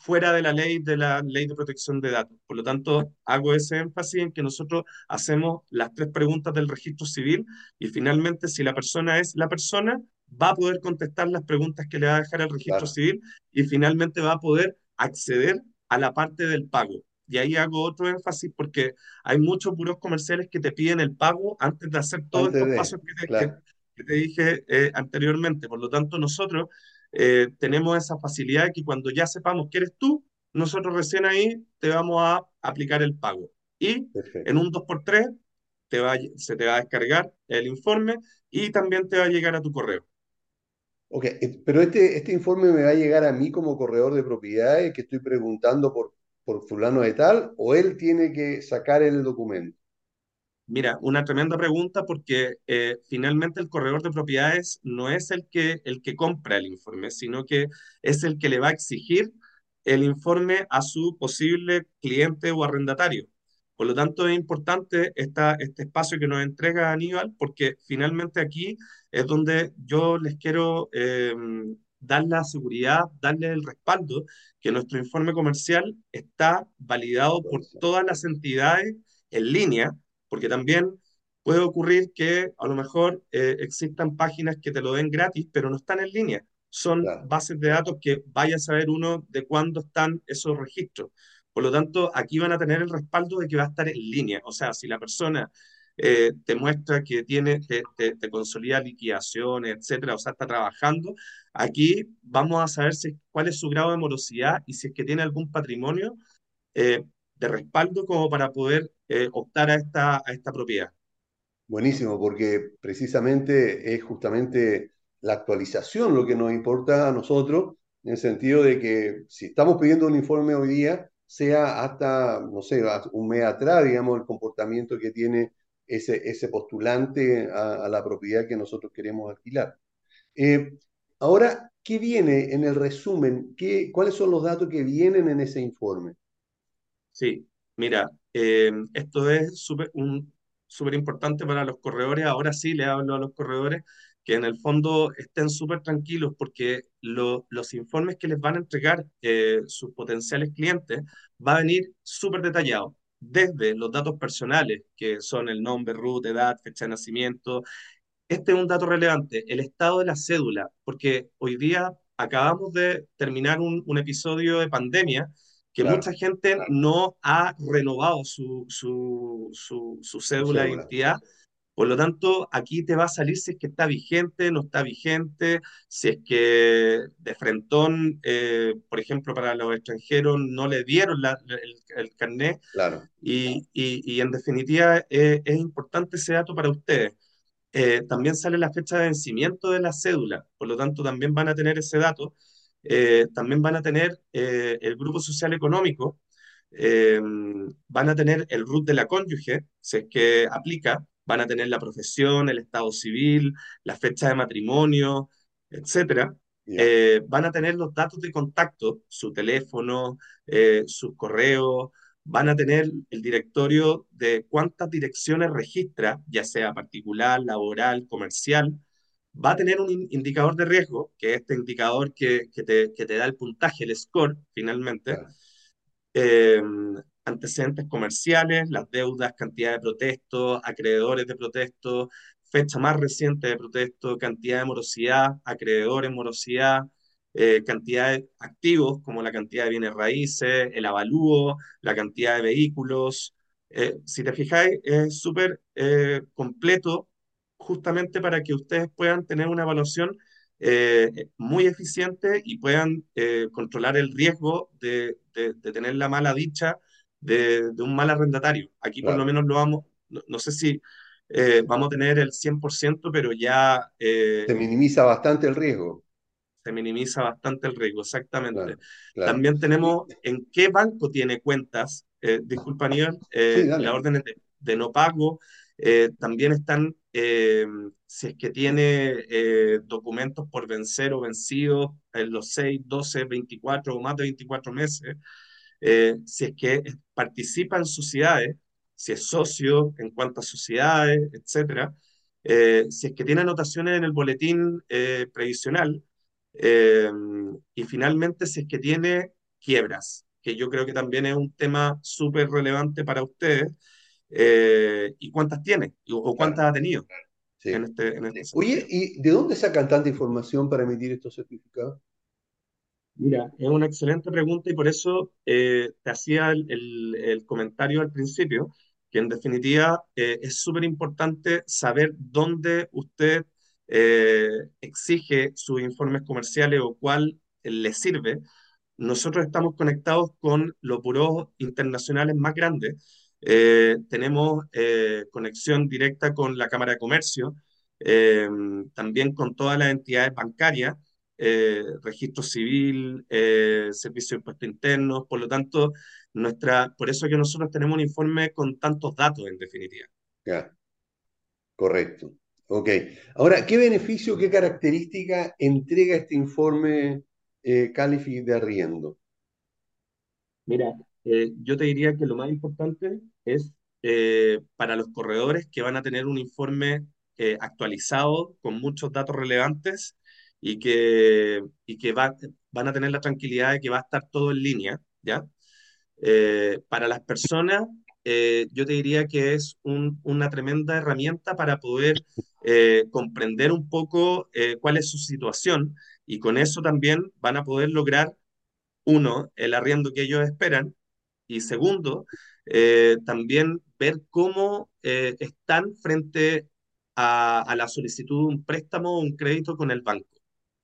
fuera de la ley de la ley de protección de datos. Por lo tanto, hago ese énfasis en que nosotros hacemos las tres preguntas del registro civil y finalmente si la persona es la persona, va a poder contestar las preguntas que le va a dejar el registro civil y finalmente va a poder acceder a la parte del pago. Y ahí hago otro énfasis porque hay muchos buros comerciales que te piden el pago antes de hacer todos estos pasos que te, te dije eh, anteriormente. Por lo tanto, nosotros eh, tenemos esa facilidad de que cuando ya sepamos que eres tú, nosotros recién ahí te vamos a aplicar el pago. Y en un 2x3 te va, se te va a descargar el informe y también te va a llegar a tu correo. Ok, eh, pero este, este informe me va a llegar a mí como corredor de propiedades que estoy preguntando por, por fulano de tal, o él tiene que sacar el documento. Mira, una tremenda pregunta porque eh, finalmente el corredor de propiedades no es el que, el que compra el informe, sino que es el que le va a exigir el informe a su posible cliente o arrendatario. Por lo tanto, es importante esta, este espacio que nos entrega Aníbal, porque finalmente aquí es donde yo les quiero eh, dar la seguridad, darle el respaldo que nuestro informe comercial está validado por todas las entidades en línea porque también puede ocurrir que a lo mejor eh, existan páginas que te lo den gratis, pero no están en línea. Son bases de datos que vaya a saber uno de cuándo están esos registros. Por lo tanto, aquí van a tener el respaldo de que va a estar en línea. O sea, si la persona eh, te muestra que tiene, te, te, consolida liquidaciones, etcétera, o sea, está trabajando, aquí vamos a saber si, cuál es su grado de morosidad y si es que tiene algún patrimonio eh, de respaldo como para poder eh, optar a esta, a esta propiedad. Buenísimo, porque precisamente es justamente la actualización lo que nos importa a nosotros, en el sentido de que si estamos pidiendo un informe hoy día, sea hasta, no sé, un mes atrás, digamos, el comportamiento que tiene ese, ese postulante a, la propiedad que nosotros queremos alquilar. Eh, Ahora, ¿qué viene en el resumen? ¿Qué, ¿Cuáles son los datos que vienen en ese informe? Sí, mira, eh, esto es súper súper importante para los corredores. Ahora sí le hablo a los corredores que en el fondo estén súper tranquilos porque los informes que les van a entregar eh, sus potenciales clientes va a venir súper detallado, desde los datos personales, que son el nombre, root, edad, fecha de nacimiento. Este es un dato relevante, el estado de la cédula, porque hoy día acabamos de terminar un, un episodio de pandemia que mucha gente no ha renovado su, su, su, cédula de identidad. Por lo tanto, aquí te va a salir si es que está vigente, no está vigente, si es que de frentón, eh, por ejemplo, para los extranjeros no le dieron el, carnet. Claro. Y, y, en definitiva eh, es importante ese dato para ustedes. Eh, también sale la fecha de vencimiento de la cédula, por lo tanto también van a tener ese dato. Eh, también van a tener eh, el grupo social económico, eh, van a tener el RUT de la cónyuge, si es que aplica, van a tener la profesión, el estado civil, la fecha de matrimonio, etcétera. van a tener los datos de contacto, su teléfono, sus correos, van a tener el directorio de cuántas direcciones registra, ya sea particular, laboral, comercial, va a tener un indicador de riesgo, que es este indicador que, que, te, que te, da el puntaje, el score, finalmente. Eh, antecedentes comerciales, las deudas, cantidad de protestos, acreedores de protestos, fecha más reciente de protesto, cantidad de morosidad, acreedores morosidad, eh, cantidad de activos como la cantidad de bienes raíces, el avalúo, la cantidad de vehículos. Eh, si te fijáis, es súper completo justamente para que ustedes puedan tener una evaluación eh, muy eficiente y puedan eh, controlar el riesgo de, de, tener la mala dicha de, de un mal arrendatario. Aquí por lo menos lo vamos, no, sé si eh, vamos a tener el 100%, pero ya... se minimiza bastante el riesgo. Se minimiza bastante el riesgo, exactamente. También tenemos en qué banco tiene cuentas, disculpa Aníbal, la orden de, no pago, también están eh, si es que tiene eh, documentos por vencer o vencidos en los 6, 12, 24 o más de 24 meses, eh, si es que participa en sociedades, si es socio, en cuántas sociedades, etcétera, si es que tiene anotaciones en el boletín previsional, y finalmente si es que tiene quiebras, que yo creo que también es un tema súper relevante para ustedes, eh, y cuántas tiene o cuántas ha tenido. En este, en este Oye, ¿y de dónde sacan tanta información para emitir estos certificados? Mira, es una excelente pregunta y por eso eh, te hacía el, el, comentario al principio, que en definitiva eh, es súper importante saber dónde usted exige sus informes comerciales o cuál le sirve. Nosotros estamos conectados con los buros internacionales más grandes eh, tenemos eh, conexión directa con la Cámara de Comercio, eh, también con todas las entidades bancarias, registro civil, servicio de impuestos internos, por lo tanto, nuestra, por eso que nosotros tenemos un informe con tantos datos en definitiva. Ya, correcto. Ok. Ahora, ¿qué beneficio, qué característica entrega este informe Califi de arriendo? Mira, eh, yo te diría que lo más importante es eh, para los corredores que van a tener un informe eh, actualizado con muchos datos relevantes y que, y que va, van a tener la tranquilidad de que va a estar todo en línea, ¿ya? para las personas, yo te diría que es una tremenda herramienta para poder comprender un poco cuál es su situación y con eso también van a poder lograr, uno, el arriendo que ellos esperan y segundo, eh, también ver cómo eh, están frente a, la solicitud de un préstamo o un crédito con el banco.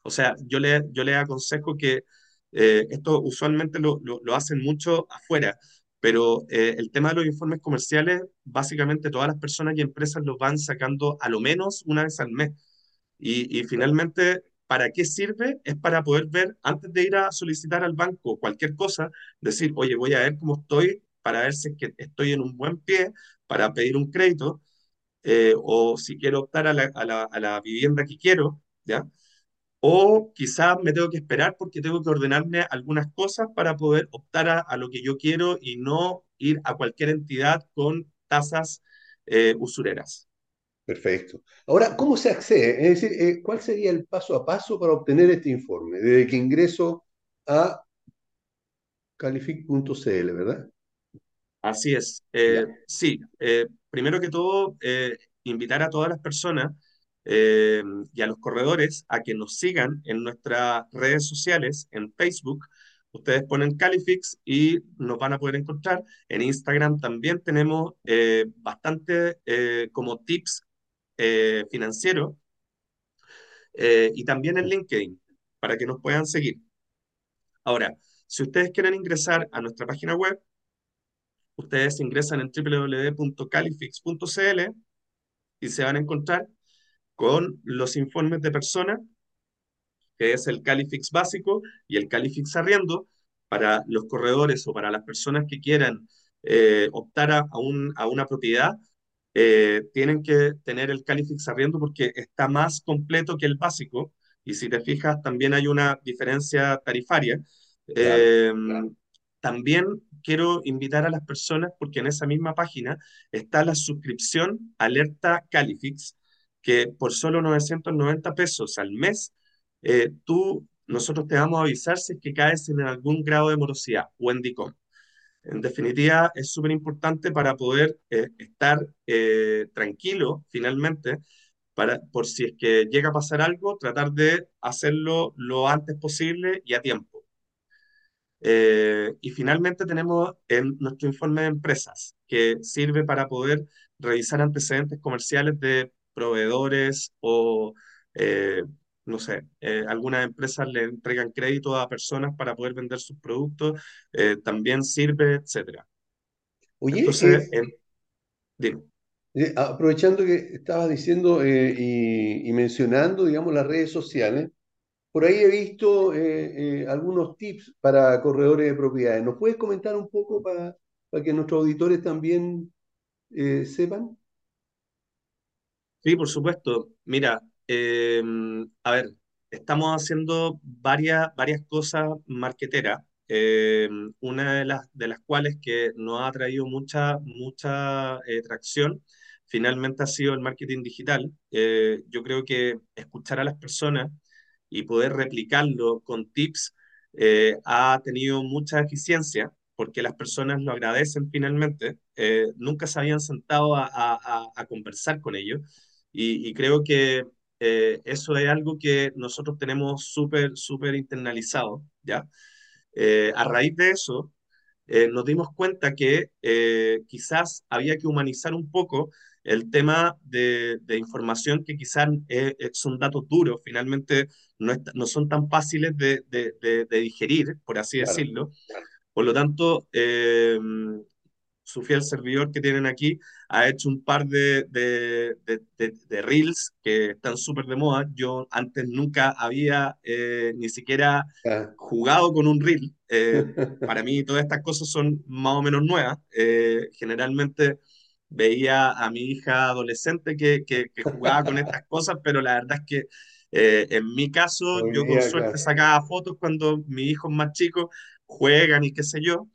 O sea, yo le, yo le aconsejo que eh, esto usualmente lo, lo, hacen mucho afuera, pero el tema de los informes comerciales, básicamente todas las personas y empresas los van sacando a lo menos una vez al mes. Y, y finalmente ¿Para qué sirve? Es para poder ver, antes de ir a solicitar al banco cualquier cosa, decir, oye, voy a ver cómo estoy para ver si estoy en un buen pie para pedir un crédito eh, o si quiero optar a la, vivienda que quiero, ¿ya? o quizás me tengo que esperar porque tengo que ordenarme algunas cosas para poder optar a, lo que yo quiero y no ir a cualquier entidad con tasas eh, usureras. Perfecto. Ahora, ¿cómo se accede? Es decir, eh, ¿cuál sería el paso a paso para obtener este informe? Desde que ingreso a calific.cl, ¿verdad? Así es. Eh, sí, primero que todo, invitar a todas las personas eh, y a los corredores a que nos sigan en nuestras redes sociales, en Facebook. Ustedes ponen Califix y nos van a poder encontrar. En Instagram también tenemos eh, bastante eh, como tips financieros y también en LinkedIn para que nos puedan seguir. Ahora, si ustedes quieren ingresar a nuestra página web, ustedes ingresan en www.califix.cl y se van a encontrar con los informes de persona, que es el Califix básico y el Califix arriendo, para los corredores o para las personas que quieran eh, optar a, una propiedad, eh, tienen que tener el Califix arriendo porque está más completo que el básico. Y si te fijas, también hay una diferencia tarifaria. Em, también quiero invitar a las personas, porque en esa misma página está la suscripción Alerta Califix, que por solo 990 pesos al mes, eh, tú, nosotros te vamos a avisar si es que caes en algún grado de morosidad o en DICOM. En definitiva, es súper importante para poder eh, estar eh, tranquilo finalmente, para, por si es que llega a pasar algo, tratar de hacerlo lo antes posible y a tiempo. y finalmente tenemos en nuestro informe de empresas, que sirve para poder revisar antecedentes comerciales de proveedores o, eh, no sé, eh, algunas empresas le entregan crédito a personas para poder vender sus productos, eh, también sirve, etcétera. Oye, Entonces, aprovechando que estabas diciendo y, mencionando, digamos, las redes sociales, por ahí he visto algunos tips para corredores de propiedades. ¿Nos puedes comentar un poco para, para que nuestros auditores también sepan? Sí, por supuesto. Mira, em, a ver, estamos haciendo varias, varias cosas marqueteras. Em, una de las, de las cuales que nos ha traído mucha, mucha eh, tracción, finalmente ha sido el marketing digital. Eh, yo creo que escuchar a las personas y poder replicarlo con tips eh, ha tenido mucha eficiencia porque las personas lo agradecen finalmente. nunca se habían sentado a, a, a conversar con ellos y, creo que eh, eso es algo que nosotros tenemos súper, súper internalizado, ¿ya? Eh, a raíz de eso, eh, nos dimos cuenta que quizás había que humanizar un poco el tema de, de información que quizás son datos duros, finalmente no, no son tan fáciles de, de, de, digerir, por así decirlo. Por lo tanto, su fiel servidor que tienen aquí, ha hecho un par de, de, de, reels que están súper de moda. Yo antes nunca había eh, ni siquiera ah. jugado con un reel. Eh, para mí todas estas cosas son más o menos nuevas. Eh, generalmente veía a mi hija adolescente que, que, jugaba con estas cosas, pero la verdad es que en mi caso yo con suerte sacaba fotos cuando mis hijos más chicos juegan y qué sé yo.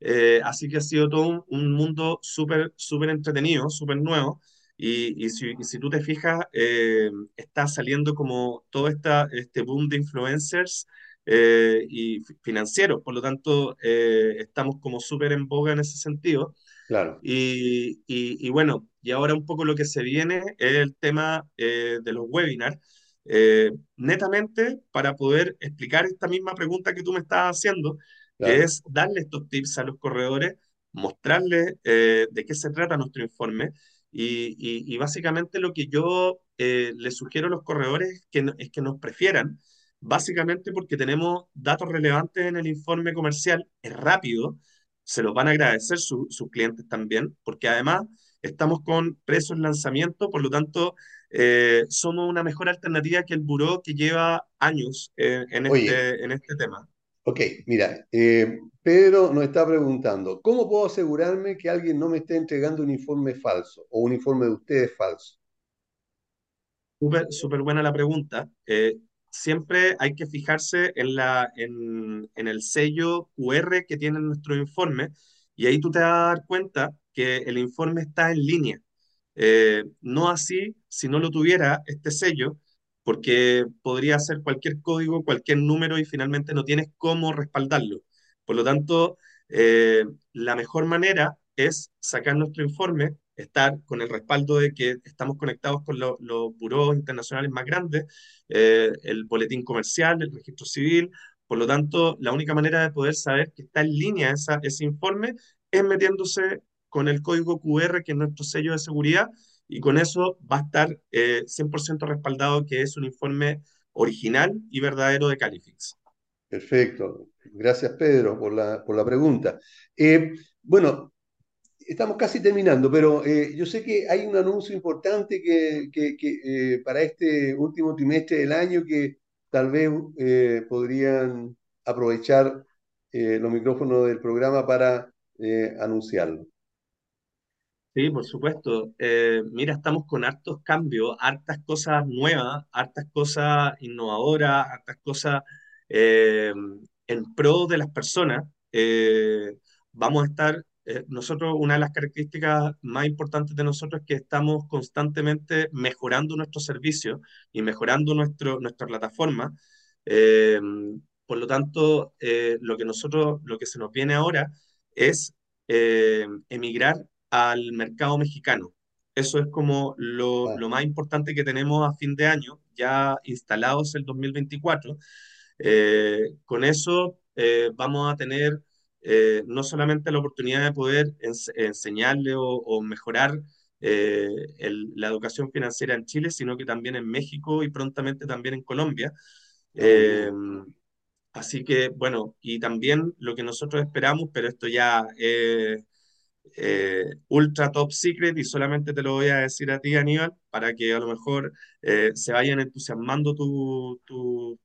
Eh, así que ha sido todo un, mundo súper, súper entretenido, súper nuevo. Y, y, si, si, tú te fijas, eh, está saliendo como todo esta, este boom de influencers eh, y financieros. Por lo tanto, estamos como súper en boga en ese sentido. Claro. Y, y, bueno, y ahora un poco lo que se viene es el tema de los webinars. netamente para poder explicar esta misma pregunta que tú me estás haciendo, que es darle estos tips a los corredores, mostrarles eh, de qué se trata nuestro informe y, y, básicamente lo que yo eh, les sugiero a los corredores es que, es que nos prefieran, básicamente porque tenemos datos relevantes en el informe comercial, es rápido, se los van a agradecer sus clientes también, porque además estamos con precios lanzamiento, por lo tanto, eh, somos una mejor alternativa que el buró que lleva años en, este, en este tema. Ok, mira, eh, Pedro nos está preguntando, ¿cómo puedo asegurarme que alguien no me esté entregando un informe falso o un informe de ustedes falso? Súper buena la pregunta. Eh, siempre hay que fijarse en, el sello QR que tiene nuestro informe y ahí tú te vas a dar cuenta que el informe está en línea. Eh, no así si no lo tuviera este sello, porque podría ser cualquier código, cualquier número y finalmente no tienes cómo respaldarlo. Por lo tanto, eh, la mejor manera es sacar nuestro informe, estar con el respaldo de que estamos conectados con los buros internacionales más grandes, eh, el boletín comercial, el registro civil. Por lo tanto, la única manera de poder saber que está en línea esa, ese informe es metiéndose con el código QR, que es nuestro sello de seguridad, y con eso va a estar 100% eh, respaldado que es un informe original y verdadero de Califix. Perfecto. Gracias, Pedro, por la, por la pregunta. Eh, bueno, estamos casi terminando, pero eh, yo sé que hay un anuncio importante que, para este último trimestre del año que tal vez podrían aprovechar los micrófonos del programa para anunciarlo. Sí, por supuesto. Eh, mira, estamos con hartos cambios, hartas cosas nuevas, hartas cosas innovadoras, hartas cosas eh, en pro de las personas. Eh, vamos a estar, nosotros, una de las características más importantes de nosotros es que estamos constantemente mejorando nuestro servicio y mejorando nuestro, nuestra plataforma. por lo tanto, lo que nosotros, lo que se nos viene ahora es emigrar al mercado mexicano. Eso es como lo, lo, más importante que tenemos a fin de año, ya instalados el 2024. Eh, con eso eh, vamos a tener eh, no solamente la oportunidad de poder enseñarle o, mejorar la educación financiera en Chile, sino que también en México y prontamente también en Colombia. así que, bueno, y también lo que nosotros esperamos, pero esto ya eh, ultra top secret y solamente te lo voy a decir a ti, Aníbal, para que a lo mejor eh, se vayan entusiasmando tus tu,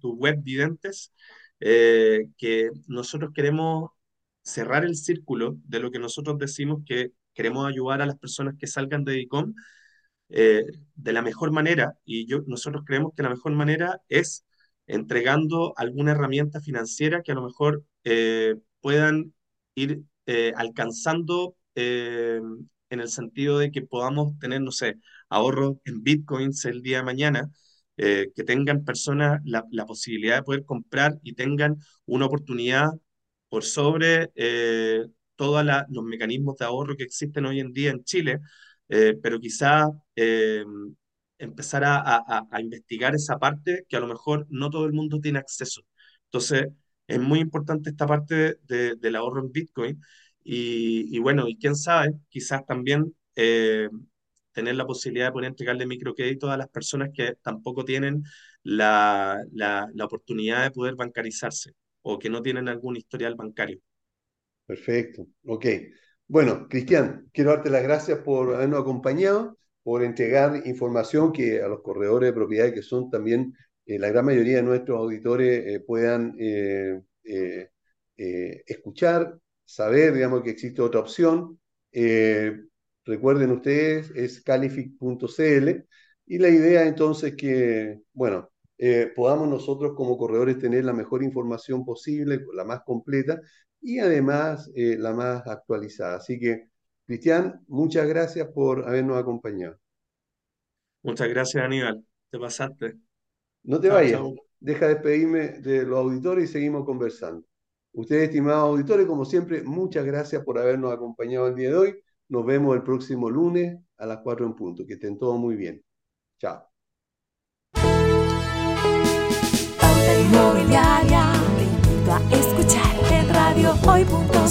tu, web videntes, eh, que nosotros queremos cerrar el círculo de lo que nosotros decimos que queremos ayudar a las personas que salgan de DICOM de la mejor manera. Y yo, nosotros creemos que la mejor manera es entregando alguna herramienta financiera que a lo mejor puedan ir eh, alcanzando eh, en el sentido de que podamos tener, no sé, ahorros en bitcoins el día de mañana, eh, que tengan personas la, posibilidad de poder comprar y tengan una oportunidad por sobre todos los mecanismos de ahorro que existen hoy en día en Chile, pero quizá empezar a, a investigar esa parte que a lo mejor no todo el mundo tiene acceso. Entonces, es muy importante esta parte de, del ahorro en Bitcoin. Y, bueno, y quién sabe, quizás también eh, tener la posibilidad de poder entregarle microcrédito a las personas que tampoco tienen la, la, la oportunidad de poder bancarizarse o que no tienen algún historial bancario. Perfecto, ok. Bueno, Cristian, quiero darte las gracias por habernos acompañado, por entregar información que a los corredores de propiedades, que son también eh, la gran mayoría de nuestros auditores eh, puedan eh, escuchar, saber, digamos, que existe otra opción. recuerden ustedes, es calific.cl y la idea entonces que, bueno, podamos nosotros como corredores tener la mejor información posible, la más completa y además la más actualizada. Así que, Cristian, muchas gracias por habernos acompañado. Muchas gracias, Aníbal. Te pasaste. No te vayas. Deja de despedirme de los auditores y seguimos conversando. Ustedes, estimados auditores, como siempre, muchas gracias por habernos acompañado el día de hoy. Nos vemos el próximo lunes a las 4 en punto. Que estén todos muy bien. Chao. Inmobiliaria, te invito a escuchar en radiohoy.cl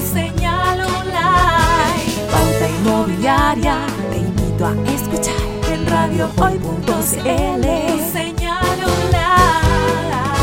señal online. Pauta Inmobiliaria, te invito a escuchar radiohoy.cl. Señal online.